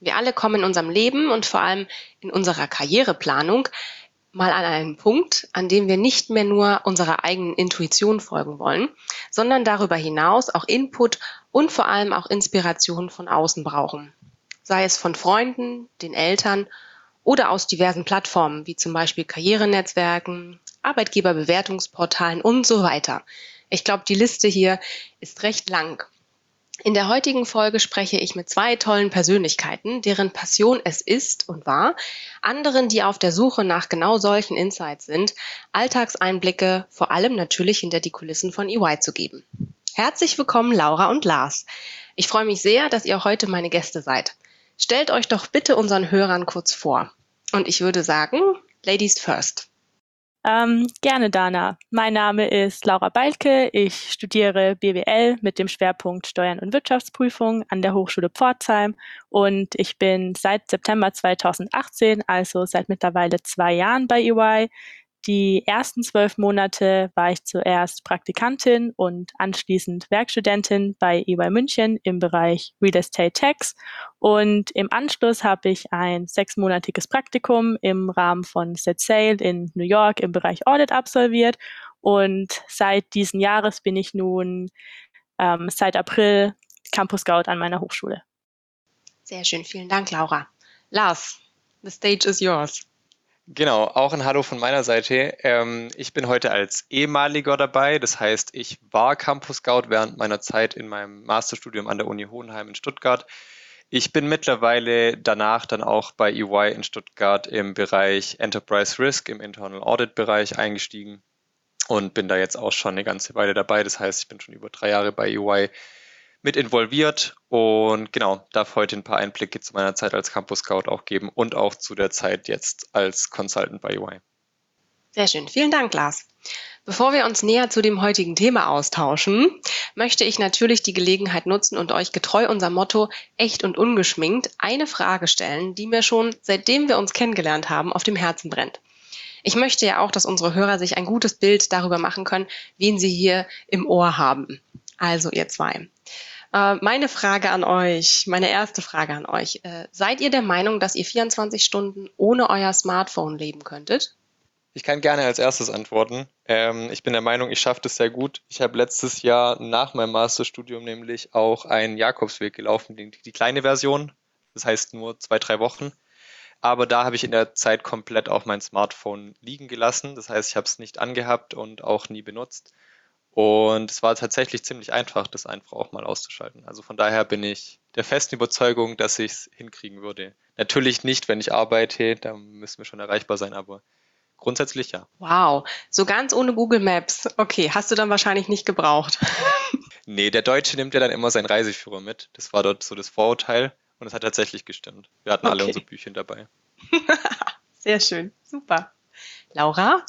Wir alle kommen in unserem Leben und vor allem in unserer Karriereplanung mal an einen Punkt, an dem wir nicht mehr nur unserer eigenen Intuition folgen wollen, sondern darüber hinaus auch Input und vor allem auch Inspiration von außen brauchen. Sei es von Freunden, den Eltern oder aus diversen Plattformen wie zum Beispiel Karrierenetzwerken, Arbeitgeberbewertungsportalen und so weiter. Ich glaube, die Liste hier ist recht lang. In der heutigen Folge spreche ich mit zwei tollen Persönlichkeiten, deren Passion es ist und war, anderen, die auf der Suche nach genau solchen Insights sind, Alltagseinblicke, vor allem natürlich hinter die Kulissen von EY zu geben. Herzlich willkommen, Laura und Lars. Ich freue mich sehr, dass ihr heute meine Gäste seid. Stellt euch doch bitte unseren Hörern kurz vor. Und ich würde sagen, Ladies first. Ähm, gerne, Dana. Mein Name ist Laura Balke. Ich studiere BWL mit dem Schwerpunkt Steuern und Wirtschaftsprüfung an der Hochschule Pforzheim und ich bin seit September 2018, also seit mittlerweile zwei Jahren bei EY, die ersten zwölf Monate war ich zuerst Praktikantin und anschließend Werkstudentin bei EY München im Bereich Real Estate Tax. Und im Anschluss habe ich ein sechsmonatiges Praktikum im Rahmen von Set Sail in New York im Bereich Audit absolviert. Und seit diesen Jahres bin ich nun ähm, seit April Campus Scout an meiner Hochschule. Sehr schön, vielen Dank, Laura. Lars, the stage is yours. Genau, auch ein Hallo von meiner Seite. Ähm, ich bin heute als ehemaliger dabei. Das heißt, ich war Campus Scout während meiner Zeit in meinem Masterstudium an der Uni Hohenheim in Stuttgart. Ich bin mittlerweile danach dann auch bei EY in Stuttgart im Bereich Enterprise Risk, im Internal Audit Bereich eingestiegen und bin da jetzt auch schon eine ganze Weile dabei. Das heißt, ich bin schon über drei Jahre bei EY mit involviert und genau, darf heute ein paar Einblicke zu meiner Zeit als Campus Scout auch geben und auch zu der Zeit jetzt als Consultant bei UI. Sehr schön. Vielen Dank, Lars. Bevor wir uns näher zu dem heutigen Thema austauschen, möchte ich natürlich die Gelegenheit nutzen und euch getreu unser Motto echt und ungeschminkt eine Frage stellen, die mir schon seitdem wir uns kennengelernt haben auf dem Herzen brennt. Ich möchte ja auch, dass unsere Hörer sich ein gutes Bild darüber machen können, wen sie hier im Ohr haben. Also ihr zwei. Äh, meine Frage an euch, meine erste Frage an euch. Äh, seid ihr der Meinung, dass ihr 24 Stunden ohne euer Smartphone leben könntet? Ich kann gerne als erstes antworten. Ähm, ich bin der Meinung, ich schaffe das sehr gut. Ich habe letztes Jahr nach meinem Masterstudium nämlich auch einen Jakobsweg gelaufen, die, die kleine Version. Das heißt nur zwei, drei Wochen. Aber da habe ich in der Zeit komplett auch mein Smartphone liegen gelassen. Das heißt, ich habe es nicht angehabt und auch nie benutzt. Und es war tatsächlich ziemlich einfach, das einfach auch mal auszuschalten. Also von daher bin ich der festen Überzeugung, dass ich es hinkriegen würde. Natürlich nicht, wenn ich arbeite, da müssen wir schon erreichbar sein, aber grundsätzlich ja. Wow, so ganz ohne Google Maps. Okay, hast du dann wahrscheinlich nicht gebraucht. nee, der Deutsche nimmt ja dann immer seinen Reiseführer mit. Das war dort so das Vorurteil und es hat tatsächlich gestimmt. Wir hatten okay. alle unsere Bücher dabei. Sehr schön, super. Laura,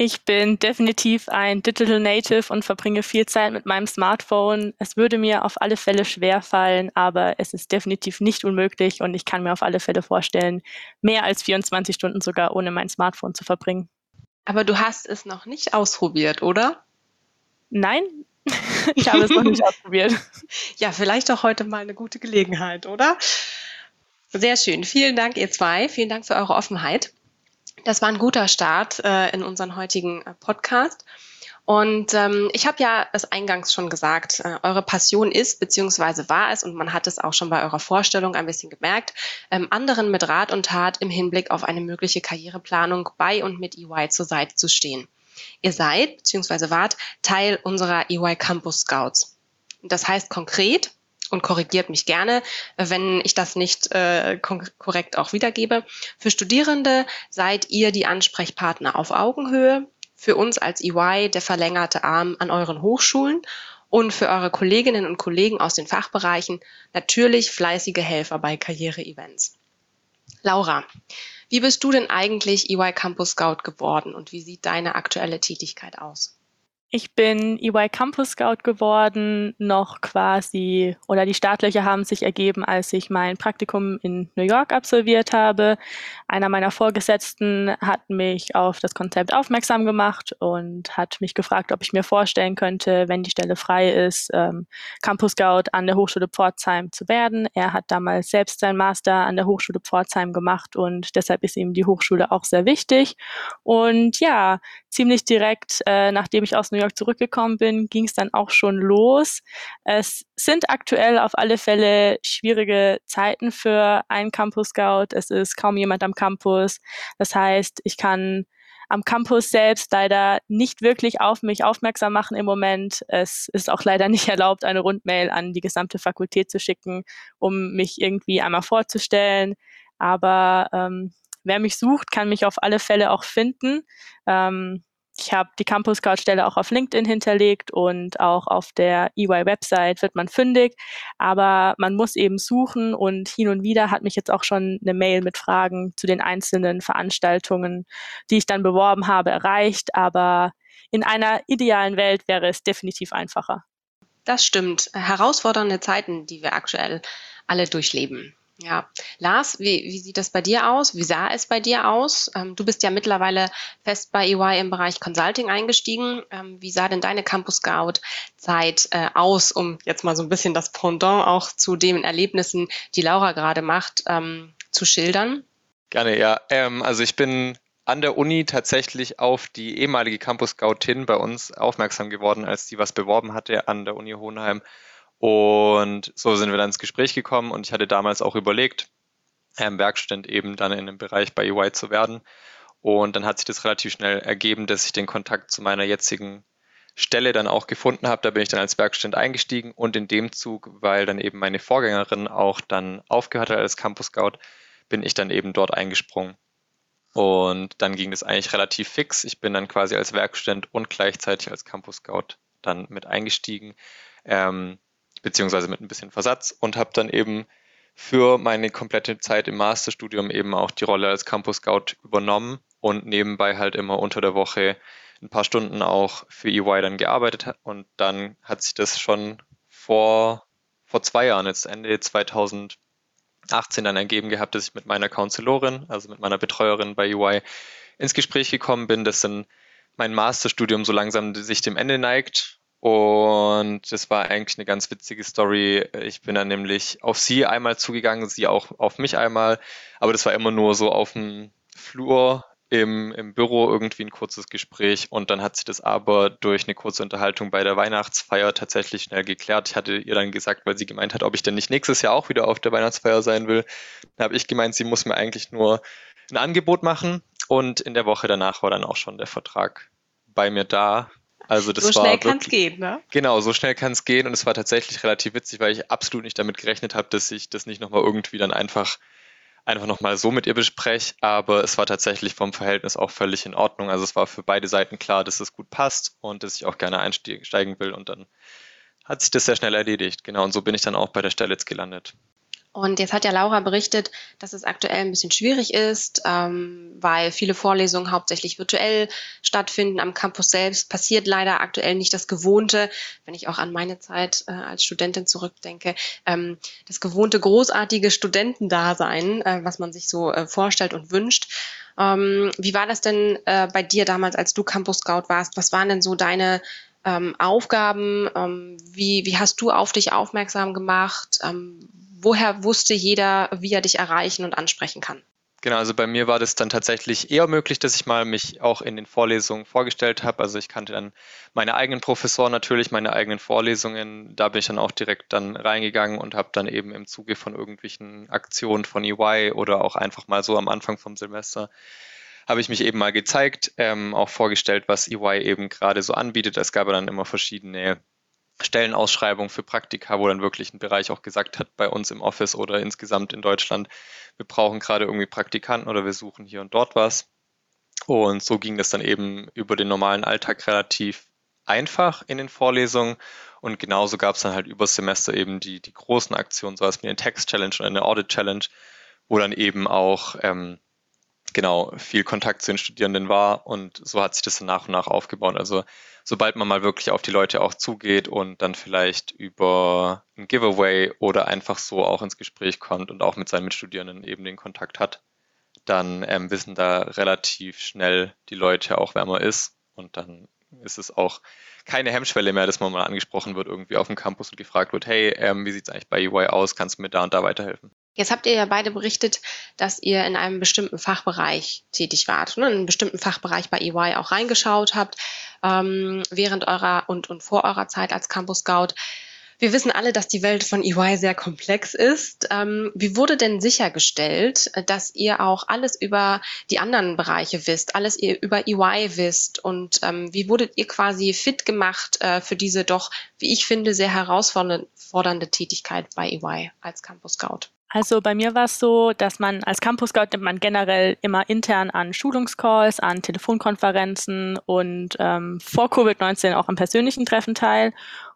ich bin definitiv ein Digital Native und verbringe viel Zeit mit meinem Smartphone. Es würde mir auf alle Fälle schwer fallen, aber es ist definitiv nicht unmöglich und ich kann mir auf alle Fälle vorstellen, mehr als 24 Stunden sogar ohne mein Smartphone zu verbringen. Aber du hast es noch nicht ausprobiert, oder? Nein, ich habe es noch nicht ausprobiert. Ja, vielleicht auch heute mal eine gute Gelegenheit, oder? Sehr schön. Vielen Dank, ihr zwei. Vielen Dank für eure Offenheit. Das war ein guter Start äh, in unseren heutigen äh, Podcast. Und ähm, ich habe ja es eingangs schon gesagt, äh, eure Passion ist beziehungsweise war es, und man hat es auch schon bei eurer Vorstellung ein bisschen gemerkt, ähm, anderen mit Rat und Tat im Hinblick auf eine mögliche Karriereplanung bei und mit EY zur Seite zu stehen. Ihr seid beziehungsweise wart Teil unserer EY Campus Scouts. Das heißt konkret, und korrigiert mich gerne, wenn ich das nicht äh, korrekt auch wiedergebe. Für Studierende seid ihr die Ansprechpartner auf Augenhöhe, für uns als EY der verlängerte Arm an euren Hochschulen und für eure Kolleginnen und Kollegen aus den Fachbereichen natürlich fleißige Helfer bei Karriere-Events. Laura, wie bist du denn eigentlich EY Campus Scout geworden und wie sieht deine aktuelle Tätigkeit aus? Ich bin EY Campus Scout geworden, noch quasi, oder die Startlöcher haben sich ergeben, als ich mein Praktikum in New York absolviert habe. Einer meiner Vorgesetzten hat mich auf das Konzept aufmerksam gemacht und hat mich gefragt, ob ich mir vorstellen könnte, wenn die Stelle frei ist, ähm, Campus Scout an der Hochschule Pforzheim zu werden. Er hat damals selbst seinen Master an der Hochschule Pforzheim gemacht und deshalb ist ihm die Hochschule auch sehr wichtig. Und ja, ziemlich direkt, äh, nachdem ich aus New York zurückgekommen bin, ging es dann auch schon los. Es sind aktuell auf alle Fälle schwierige Zeiten für einen Campus Scout. Es ist kaum jemand am Campus. Das heißt, ich kann am Campus selbst leider nicht wirklich auf mich aufmerksam machen im Moment. Es ist auch leider nicht erlaubt, eine Rundmail an die gesamte Fakultät zu schicken, um mich irgendwie einmal vorzustellen. Aber ähm, wer mich sucht, kann mich auf alle Fälle auch finden. Ähm, ich habe die Campus Scout Stelle auch auf LinkedIn hinterlegt und auch auf der EY Website wird man fündig, aber man muss eben suchen und hin und wieder hat mich jetzt auch schon eine Mail mit Fragen zu den einzelnen Veranstaltungen, die ich dann beworben habe, erreicht, aber in einer idealen Welt wäre es definitiv einfacher. Das stimmt. Herausfordernde Zeiten, die wir aktuell alle durchleben. Ja, Lars, wie, wie sieht das bei dir aus? Wie sah es bei dir aus? Ähm, du bist ja mittlerweile fest bei EY im Bereich Consulting eingestiegen. Ähm, wie sah denn deine Campus Scout Zeit äh, aus, um jetzt mal so ein bisschen das Pendant auch zu den Erlebnissen, die Laura gerade macht, ähm, zu schildern? Gerne, ja. Ähm, also ich bin an der Uni tatsächlich auf die ehemalige Campus Scoutin bei uns aufmerksam geworden, als die was beworben hatte an der Uni Hohenheim und so sind wir dann ins Gespräch gekommen und ich hatte damals auch überlegt, ähm, Werkstudent eben dann in dem Bereich bei EY zu werden. Und dann hat sich das relativ schnell ergeben, dass ich den Kontakt zu meiner jetzigen Stelle dann auch gefunden habe. Da bin ich dann als Werkstudent eingestiegen und in dem Zug, weil dann eben meine Vorgängerin auch dann aufgehört hat als Campus Scout, bin ich dann eben dort eingesprungen. Und dann ging das eigentlich relativ fix. Ich bin dann quasi als Werkstudent und gleichzeitig als Campus Scout dann mit eingestiegen. Ähm, beziehungsweise mit ein bisschen Versatz und habe dann eben für meine komplette Zeit im Masterstudium eben auch die Rolle als Campus Scout übernommen und nebenbei halt immer unter der Woche ein paar Stunden auch für EY dann gearbeitet und dann hat sich das schon vor, vor zwei Jahren, jetzt Ende 2018 dann ergeben gehabt, dass ich mit meiner Counselorin, also mit meiner Betreuerin bei EY ins Gespräch gekommen bin, dass dann mein Masterstudium so langsam sich dem Ende neigt und das war eigentlich eine ganz witzige Story. Ich bin dann nämlich auf sie einmal zugegangen, sie auch auf mich einmal. Aber das war immer nur so auf dem Flur im, im Büro irgendwie ein kurzes Gespräch. Und dann hat sich das aber durch eine kurze Unterhaltung bei der Weihnachtsfeier tatsächlich schnell geklärt. Ich hatte ihr dann gesagt, weil sie gemeint hat, ob ich denn nicht nächstes Jahr auch wieder auf der Weihnachtsfeier sein will. Dann habe ich gemeint, sie muss mir eigentlich nur ein Angebot machen. Und in der Woche danach war dann auch schon der Vertrag bei mir da also das so schnell kann es gehen, ne? Genau, so schnell kann es gehen und es war tatsächlich relativ witzig, weil ich absolut nicht damit gerechnet habe, dass ich das nicht nochmal irgendwie dann einfach einfach nochmal so mit ihr bespreche, aber es war tatsächlich vom Verhältnis auch völlig in Ordnung. Also es war für beide Seiten klar, dass es gut passt und dass ich auch gerne einsteigen will und dann hat sich das sehr schnell erledigt. Genau, und so bin ich dann auch bei der Stelle jetzt gelandet. Und jetzt hat ja Laura berichtet, dass es aktuell ein bisschen schwierig ist, ähm, weil viele Vorlesungen hauptsächlich virtuell stattfinden. Am Campus selbst passiert leider aktuell nicht das Gewohnte, wenn ich auch an meine Zeit äh, als Studentin zurückdenke, ähm, das gewohnte großartige Studentendasein, äh, was man sich so äh, vorstellt und wünscht. Ähm, wie war das denn äh, bei dir damals, als du Campus Scout warst? Was waren denn so deine ähm, Aufgaben? Ähm, wie, wie hast du auf dich aufmerksam gemacht? Woher wusste jeder, wie er dich erreichen und ansprechen kann? Genau, also bei mir war das dann tatsächlich eher möglich, dass ich mal mich auch in den Vorlesungen vorgestellt habe. Also ich kannte dann meine eigenen Professoren natürlich, meine eigenen Vorlesungen. Da bin ich dann auch direkt dann reingegangen und habe dann eben im Zuge von irgendwelchen Aktionen von EY oder auch einfach mal so am Anfang vom Semester habe ich mich eben mal gezeigt, ähm, auch vorgestellt, was EY eben gerade so anbietet. Es gab dann immer verschiedene Stellenausschreibung für Praktika, wo dann wirklich ein Bereich auch gesagt hat, bei uns im Office oder insgesamt in Deutschland, wir brauchen gerade irgendwie Praktikanten oder wir suchen hier und dort was. Und so ging das dann eben über den normalen Alltag relativ einfach in den Vorlesungen. Und genauso gab es dann halt übers Semester eben die, die großen Aktionen, so als wie eine Text-Challenge oder eine Audit-Challenge, wo dann eben auch ähm, genau viel Kontakt zu den Studierenden war und so hat sich das nach und nach aufgebaut. Also sobald man mal wirklich auf die Leute auch zugeht und dann vielleicht über ein Giveaway oder einfach so auch ins Gespräch kommt und auch mit seinen Mitstudierenden eben den Kontakt hat, dann ähm, wissen da relativ schnell die Leute auch, wer man ist und dann ist es auch keine Hemmschwelle mehr, dass man mal angesprochen wird irgendwie auf dem Campus und gefragt wird, hey, ähm, wie sieht es eigentlich bei UI aus? Kannst du mir da und da weiterhelfen? Jetzt habt ihr ja beide berichtet, dass ihr in einem bestimmten Fachbereich tätig wart, ne, in einen bestimmten Fachbereich bei EY auch reingeschaut habt, ähm, während eurer und, und vor eurer Zeit als Campus Scout. Wir wissen alle, dass die Welt von EY sehr komplex ist. Ähm, wie wurde denn sichergestellt, dass ihr auch alles über die anderen Bereiche wisst, alles ihr über EY wisst und ähm, wie wurdet ihr quasi fit gemacht äh, für diese doch, wie ich finde, sehr herausfordernde Tätigkeit bei EY als Campus Scout? Also bei mir war es so, dass man als Campus Scout nimmt man generell immer intern an Schulungscalls, an Telefonkonferenzen und ähm, vor Covid-19 auch am persönlichen Treffen teil.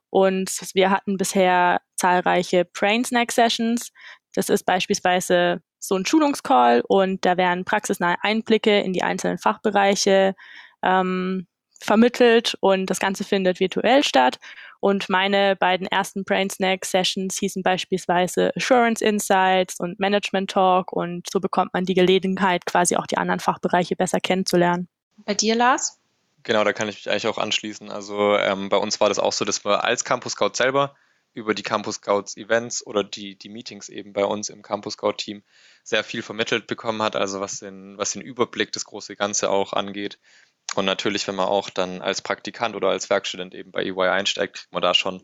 Und wir hatten bisher zahlreiche Brain Snack Sessions. Das ist beispielsweise so ein Schulungscall und da werden praxisnahe Einblicke in die einzelnen Fachbereiche ähm, vermittelt und das Ganze findet virtuell statt. Und meine beiden ersten Brain Snack Sessions hießen beispielsweise Assurance Insights und Management Talk und so bekommt man die Gelegenheit, quasi auch die anderen Fachbereiche besser kennenzulernen. Bei dir, Lars? Genau, da kann ich mich eigentlich auch anschließen. Also ähm, bei uns war das auch so, dass wir als Campus Scout selber über die Campus Scouts Events oder die, die Meetings eben bei uns im Campus Scout Team sehr viel vermittelt bekommen hat, also was den, was den Überblick, das große Ganze auch angeht. Und natürlich, wenn man auch dann als Praktikant oder als Werkstudent eben bei EY einsteigt, kriegt man da schon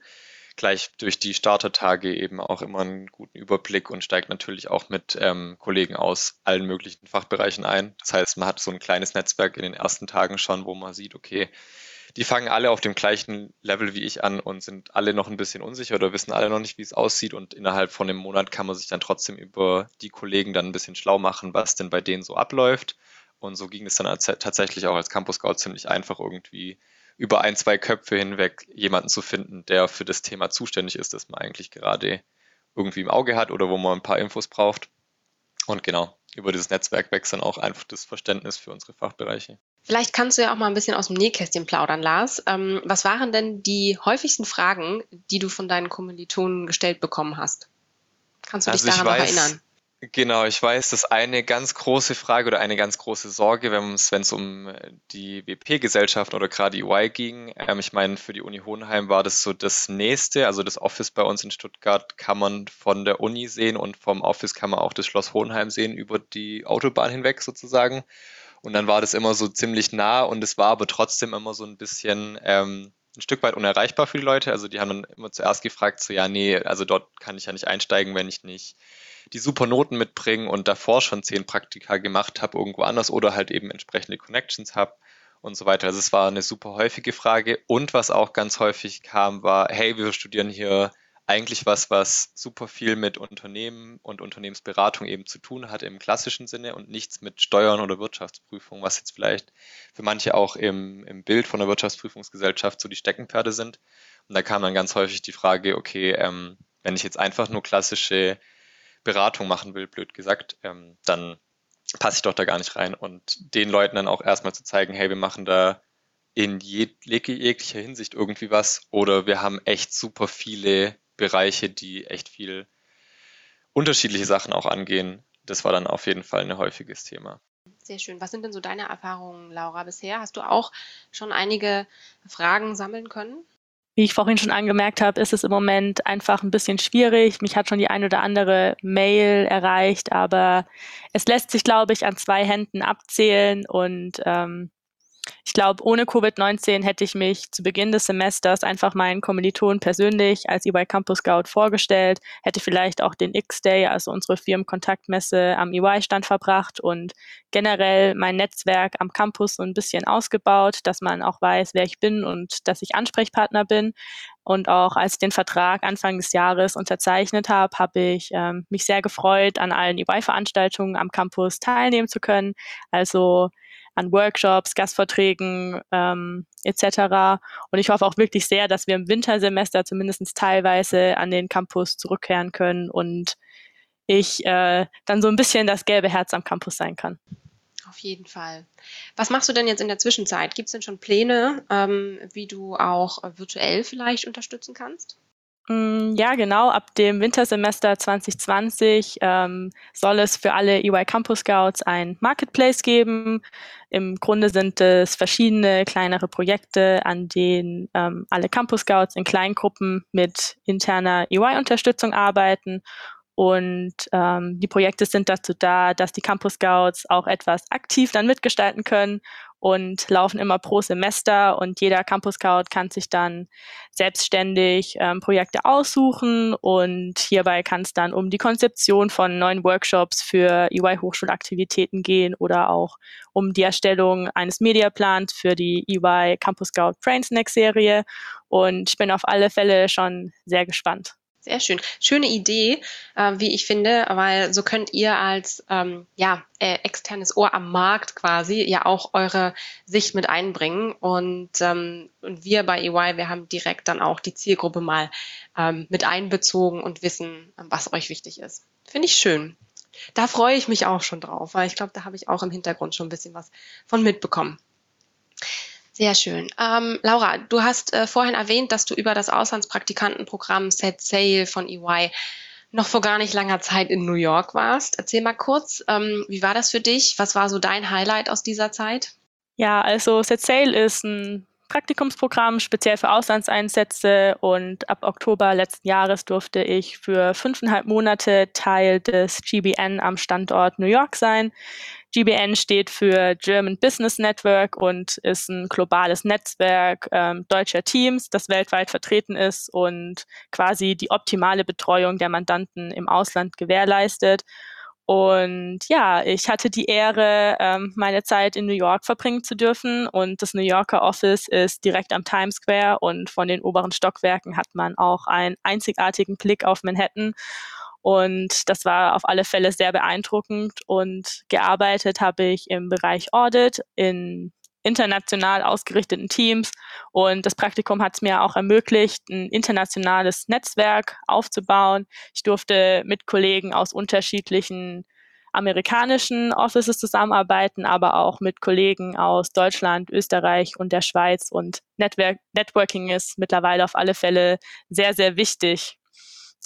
gleich durch die Startertage eben auch immer einen guten Überblick und steigt natürlich auch mit ähm, Kollegen aus allen möglichen Fachbereichen ein. Das heißt, man hat so ein kleines Netzwerk in den ersten Tagen schon, wo man sieht, okay, die fangen alle auf dem gleichen Level wie ich an und sind alle noch ein bisschen unsicher oder wissen alle noch nicht, wie es aussieht. Und innerhalb von einem Monat kann man sich dann trotzdem über die Kollegen dann ein bisschen schlau machen, was denn bei denen so abläuft. Und so ging es dann tatsächlich auch als Campus Scout ziemlich einfach irgendwie über ein, zwei Köpfe hinweg jemanden zu finden, der für das Thema zuständig ist, das man eigentlich gerade irgendwie im Auge hat oder wo man ein paar Infos braucht. Und genau, über dieses Netzwerk wächst dann auch einfach das Verständnis für unsere Fachbereiche. Vielleicht kannst du ja auch mal ein bisschen aus dem Nähkästchen plaudern, Lars. Ähm, was waren denn die häufigsten Fragen, die du von deinen Kommilitonen gestellt bekommen hast? Kannst du dich also daran weiß, noch erinnern? Genau, ich weiß, dass eine ganz große Frage oder eine ganz große Sorge, wenn es um äh, die WP-Gesellschaft oder gerade UI ging, ähm, ich meine, für die Uni Hohenheim war das so das nächste, also das Office bei uns in Stuttgart kann man von der Uni sehen und vom Office kann man auch das Schloss Hohenheim sehen über die Autobahn hinweg sozusagen. Und dann war das immer so ziemlich nah und es war aber trotzdem immer so ein bisschen ähm, ein Stück weit unerreichbar für die Leute. Also die haben dann immer zuerst gefragt, so ja, nee, also dort kann ich ja nicht einsteigen, wenn ich nicht die super Noten mitbringen und davor schon zehn Praktika gemacht habe irgendwo anders oder halt eben entsprechende Connections habe und so weiter. Also es war eine super häufige Frage. Und was auch ganz häufig kam, war, hey, wir studieren hier eigentlich was, was super viel mit Unternehmen und Unternehmensberatung eben zu tun hat im klassischen Sinne und nichts mit Steuern oder Wirtschaftsprüfung, was jetzt vielleicht für manche auch im, im Bild von der Wirtschaftsprüfungsgesellschaft so die Steckenpferde sind. Und da kam dann ganz häufig die Frage, okay, ähm, wenn ich jetzt einfach nur klassische Beratung machen will, blöd gesagt, ähm, dann passe ich doch da gar nicht rein. Und den Leuten dann auch erstmal zu zeigen, hey, wir machen da in jeglicher Hinsicht irgendwie was oder wir haben echt super viele Bereiche, die echt viel unterschiedliche Sachen auch angehen. Das war dann auf jeden Fall ein häufiges Thema. Sehr schön. Was sind denn so deine Erfahrungen, Laura, bisher? Hast du auch schon einige Fragen sammeln können? Wie ich vorhin schon angemerkt habe, ist es im Moment einfach ein bisschen schwierig. Mich hat schon die ein oder andere Mail erreicht, aber es lässt sich, glaube ich, an zwei Händen abzählen und ähm, ich glaube, ohne Covid-19 hätte ich mich zu Beginn des Semesters einfach meinen Kommilitonen persönlich als EY Campus Scout vorgestellt, hätte vielleicht auch den X-Day, also unsere Firmenkontaktmesse am EY-Stand verbracht und generell mein Netzwerk am Campus so ein bisschen ausgebaut, dass man auch weiß, wer ich bin und dass ich Ansprechpartner bin. Und auch als ich den Vertrag Anfang des Jahres unterzeichnet habe, habe ich ähm, mich sehr gefreut, an allen EY-Veranstaltungen am Campus teilnehmen zu können. Also an Workshops, Gastvorträgen ähm, etc. Und ich hoffe auch wirklich sehr, dass wir im Wintersemester zumindest teilweise an den Campus zurückkehren können und ich äh, dann so ein bisschen das gelbe Herz am Campus sein kann. Auf jeden Fall. Was machst du denn jetzt in der Zwischenzeit? Gibt es denn schon Pläne, ähm, wie du auch virtuell vielleicht unterstützen kannst? Mm, ja, genau. Ab dem Wintersemester 2020 ähm, soll es für alle EY Campus Scouts ein Marketplace geben. Im Grunde sind es verschiedene kleinere Projekte, an denen ähm, alle Campus Scouts in Kleingruppen mit interner EY-Unterstützung arbeiten und ähm, die Projekte sind dazu da, dass die Campus Scouts auch etwas aktiv dann mitgestalten können und laufen immer pro Semester und jeder Campus Scout kann sich dann selbstständig ähm, Projekte aussuchen und hierbei kann es dann um die Konzeption von neuen Workshops für EY-Hochschulaktivitäten gehen oder auch um die Erstellung eines Mediaplans für die EY Campus Scout Brain Snack Serie und ich bin auf alle Fälle schon sehr gespannt. Sehr schön. Schöne Idee, äh, wie ich finde, weil so könnt ihr als ähm, ja, äh, externes Ohr am Markt quasi ja auch eure Sicht mit einbringen. Und, ähm, und wir bei EY, wir haben direkt dann auch die Zielgruppe mal ähm, mit einbezogen und wissen, was euch wichtig ist. Finde ich schön. Da freue ich mich auch schon drauf, weil ich glaube, da habe ich auch im Hintergrund schon ein bisschen was von mitbekommen. Sehr schön. Ähm, Laura, du hast äh, vorhin erwähnt, dass du über das Auslandspraktikantenprogramm Set Sail von EY noch vor gar nicht langer Zeit in New York warst. Erzähl mal kurz, ähm, wie war das für dich? Was war so dein Highlight aus dieser Zeit? Ja, also Set Sail ist ein Praktikumsprogramm speziell für Auslandseinsätze und ab Oktober letzten Jahres durfte ich für fünfeinhalb Monate Teil des GBN am Standort New York sein. GBN steht für German Business Network und ist ein globales Netzwerk ähm, deutscher Teams, das weltweit vertreten ist und quasi die optimale Betreuung der Mandanten im Ausland gewährleistet. Und ja, ich hatte die Ehre, ähm, meine Zeit in New York verbringen zu dürfen. Und das New Yorker Office ist direkt am Times Square und von den oberen Stockwerken hat man auch einen einzigartigen Blick auf Manhattan. Und das war auf alle Fälle sehr beeindruckend. Und gearbeitet habe ich im Bereich Audit in international ausgerichteten Teams. Und das Praktikum hat es mir auch ermöglicht, ein internationales Netzwerk aufzubauen. Ich durfte mit Kollegen aus unterschiedlichen amerikanischen Offices zusammenarbeiten, aber auch mit Kollegen aus Deutschland, Österreich und der Schweiz. Und Network Networking ist mittlerweile auf alle Fälle sehr, sehr wichtig.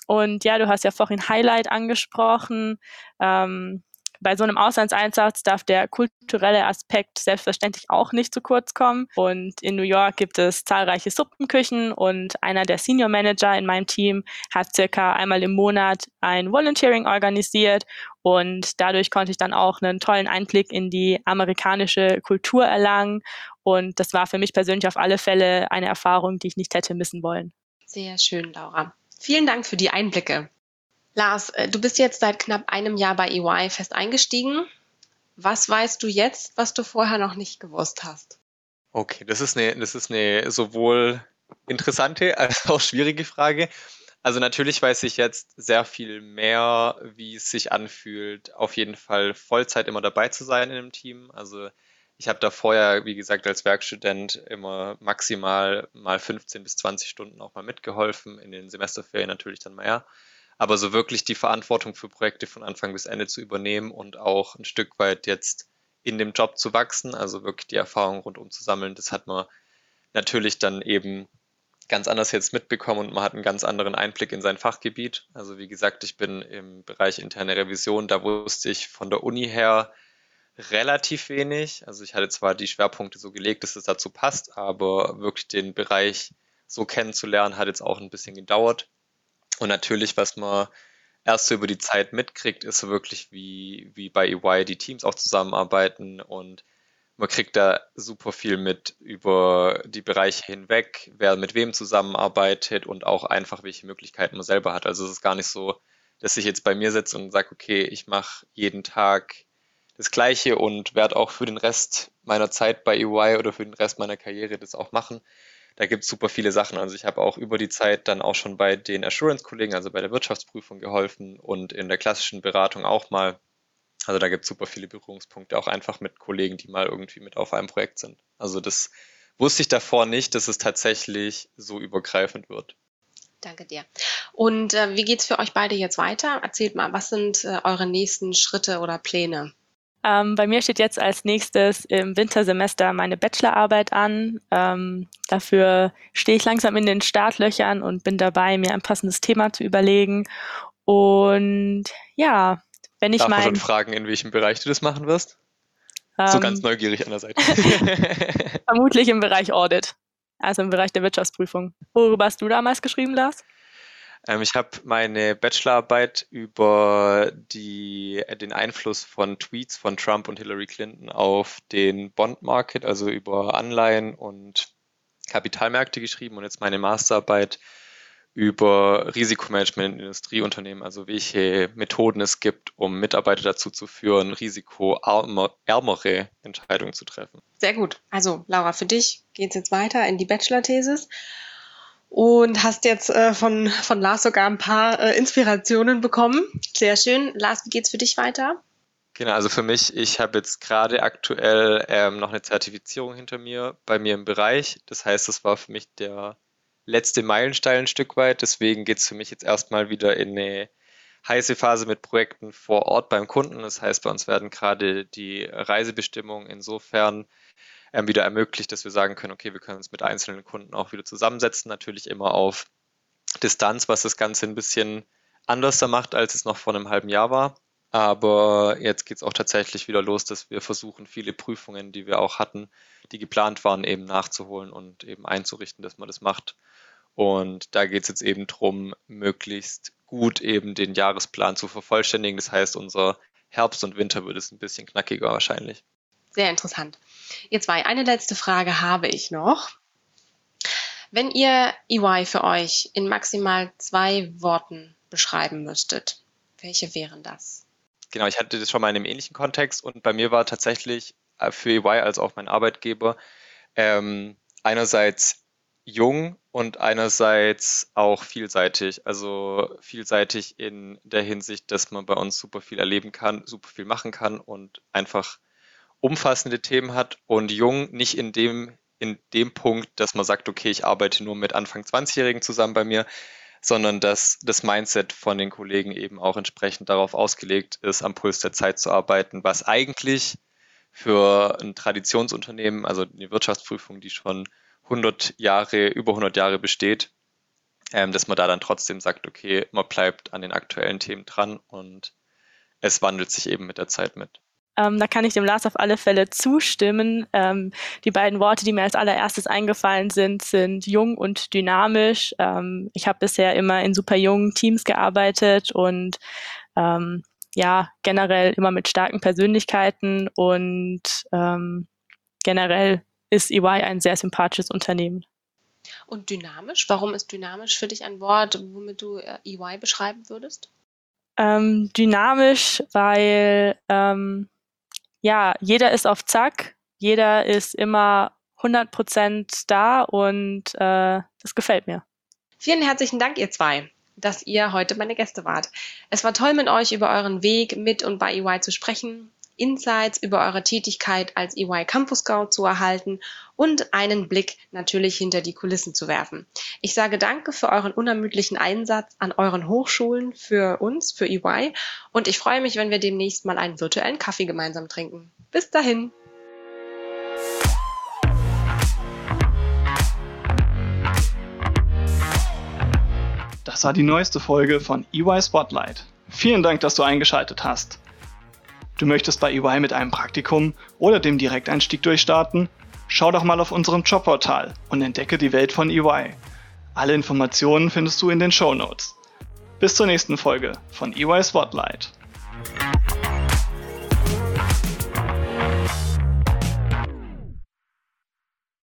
Und ja, du hast ja vorhin Highlight angesprochen. Ähm, bei so einem Auslandseinsatz darf der kulturelle Aspekt selbstverständlich auch nicht zu kurz kommen. Und in New York gibt es zahlreiche Suppenküchen und einer der Senior Manager in meinem Team hat circa einmal im Monat ein Volunteering organisiert und dadurch konnte ich dann auch einen tollen Einblick in die amerikanische Kultur erlangen. Und das war für mich persönlich auf alle Fälle eine Erfahrung, die ich nicht hätte missen wollen. Sehr schön, Laura. Vielen Dank für die Einblicke. Lars, äh, du bist jetzt seit knapp einem Jahr bei EY fest eingestiegen. Was weißt du jetzt, was du vorher noch nicht gewusst hast? Okay, das ist eine, das ist eine sowohl interessante als auch schwierige Frage. Also natürlich weiß ich jetzt sehr viel mehr, wie es sich anfühlt, auf jeden Fall Vollzeit immer dabei zu sein in einem Team. Also ich habe da vorher, wie gesagt, als Werkstudent immer maximal mal 15 bis 20 Stunden auch mal mitgeholfen, in den Semesterferien natürlich dann mehr. Aber so wirklich die Verantwortung für Projekte von Anfang bis Ende zu übernehmen und auch ein Stück weit jetzt in dem Job zu wachsen, also wirklich die Erfahrung rundum zu sammeln, das hat man natürlich dann eben ganz anders jetzt mitbekommen und man hat einen ganz anderen Einblick in sein Fachgebiet. Also wie gesagt, ich bin im Bereich interne Revision, da wusste ich von der Uni her, relativ wenig. Also ich hatte zwar die Schwerpunkte so gelegt, dass es dazu passt, aber wirklich den Bereich so kennenzulernen, hat jetzt auch ein bisschen gedauert. Und natürlich, was man erst so über die Zeit mitkriegt, ist so wirklich, wie, wie bei EY die Teams auch zusammenarbeiten und man kriegt da super viel mit über die Bereiche hinweg, wer mit wem zusammenarbeitet und auch einfach, welche Möglichkeiten man selber hat. Also es ist gar nicht so, dass ich jetzt bei mir sitze und sage, okay, ich mache jeden Tag das Gleiche und werde auch für den Rest meiner Zeit bei EY oder für den Rest meiner Karriere das auch machen. Da gibt es super viele Sachen. Also ich habe auch über die Zeit dann auch schon bei den Assurance-Kollegen, also bei der Wirtschaftsprüfung geholfen und in der klassischen Beratung auch mal. Also da gibt es super viele Berührungspunkte, auch einfach mit Kollegen, die mal irgendwie mit auf einem Projekt sind. Also das wusste ich davor nicht, dass es tatsächlich so übergreifend wird. Danke dir. Und äh, wie geht's für euch beide jetzt weiter? Erzählt mal, was sind äh, eure nächsten Schritte oder Pläne? Ähm, bei mir steht jetzt als nächstes im Wintersemester meine Bachelorarbeit an. Ähm, dafür stehe ich langsam in den Startlöchern und bin dabei, mir ein passendes Thema zu überlegen. Und ja, wenn ich Darf mein... schon fragen, in welchem Bereich du das machen wirst? Ähm, so ganz neugierig an der Seite. vermutlich im Bereich Audit, also im Bereich der Wirtschaftsprüfung. Worüber hast du damals geschrieben, Lars? Ähm, ich habe meine Bachelorarbeit über die, den Einfluss von Tweets von Trump und Hillary Clinton auf den Bond-Market, also über Anleihen und Kapitalmärkte geschrieben und jetzt meine Masterarbeit über Risikomanagement in Industrieunternehmen, also welche Methoden es gibt, um Mitarbeiter dazu zu führen, risikoärmere Entscheidungen zu treffen. Sehr gut. Also Laura, für dich geht es jetzt weiter in die Bachelor-Thesis und hast jetzt äh, von, von Lars sogar ein paar äh, Inspirationen bekommen. Sehr schön. Lars, wie geht's für dich weiter? Genau, also für mich, ich habe jetzt gerade aktuell ähm, noch eine Zertifizierung hinter mir bei mir im Bereich. Das heißt, das war für mich der letzte Meilenstein ein Stück weit. Deswegen geht es für mich jetzt erstmal wieder in eine heiße Phase mit Projekten vor Ort beim Kunden. Das heißt, bei uns werden gerade die Reisebestimmungen insofern ähm, wieder ermöglicht, dass wir sagen können, okay, wir können uns mit einzelnen Kunden auch wieder zusammensetzen, natürlich immer auf Distanz, was das Ganze ein bisschen anders macht, als es noch vor einem halben Jahr war. Aber jetzt geht es auch tatsächlich wieder los, dass wir versuchen, viele Prüfungen, die wir auch hatten, die geplant waren, eben nachzuholen und eben einzurichten, dass man das macht. Und da geht es jetzt eben darum, möglichst gut eben den Jahresplan zu vervollständigen. Das heißt, unser Herbst und Winter wird es ein bisschen knackiger wahrscheinlich. Sehr interessant. Jetzt war eine letzte Frage habe ich noch. Wenn ihr EY für euch in maximal zwei Worten beschreiben müsstet, welche wären das? Genau, ich hatte das schon mal in einem ähnlichen Kontext und bei mir war tatsächlich äh, für EY als auch mein Arbeitgeber ähm, einerseits jung und einerseits auch vielseitig. Also vielseitig in der Hinsicht, dass man bei uns super viel erleben kann, super viel machen kann und einfach umfassende Themen hat und jung nicht in dem, in dem Punkt, dass man sagt, okay, ich arbeite nur mit Anfang 20-Jährigen zusammen bei mir, sondern dass das Mindset von den Kollegen eben auch entsprechend darauf ausgelegt ist, am Puls der Zeit zu arbeiten, was eigentlich für ein Traditionsunternehmen, also die Wirtschaftsprüfung, die schon 100 Jahre, über 100 Jahre besteht, ähm, dass man da dann trotzdem sagt, okay, man bleibt an den aktuellen Themen dran und es wandelt sich eben mit der Zeit mit. Ähm, da kann ich dem Lars auf alle Fälle zustimmen. Ähm, die beiden Worte, die mir als allererstes eingefallen sind, sind jung und dynamisch. Ähm, ich habe bisher immer in super jungen Teams gearbeitet und ähm, ja, generell immer mit starken Persönlichkeiten und ähm, generell ist EY ein sehr sympathisches Unternehmen. Und dynamisch? Warum ist dynamisch für dich ein Wort, womit du äh, EY beschreiben würdest? Ähm, dynamisch, weil ähm, ja, jeder ist auf Zack, jeder ist immer 100% da und äh, das gefällt mir. Vielen herzlichen Dank, ihr zwei, dass ihr heute meine Gäste wart. Es war toll, mit euch über euren Weg mit und bei EY zu sprechen. Insights über eure Tätigkeit als EY Campus Scout zu erhalten und einen Blick natürlich hinter die Kulissen zu werfen. Ich sage danke für euren unermüdlichen Einsatz an euren Hochschulen für uns, für EY und ich freue mich, wenn wir demnächst mal einen virtuellen Kaffee gemeinsam trinken. Bis dahin! Das war die neueste Folge von EY Spotlight. Vielen Dank, dass du eingeschaltet hast. Du möchtest bei EY mit einem Praktikum oder dem Direkteinstieg durchstarten? Schau doch mal auf unserem Jobportal und entdecke die Welt von EY. Alle Informationen findest du in den Show Notes. Bis zur nächsten Folge von EY Spotlight.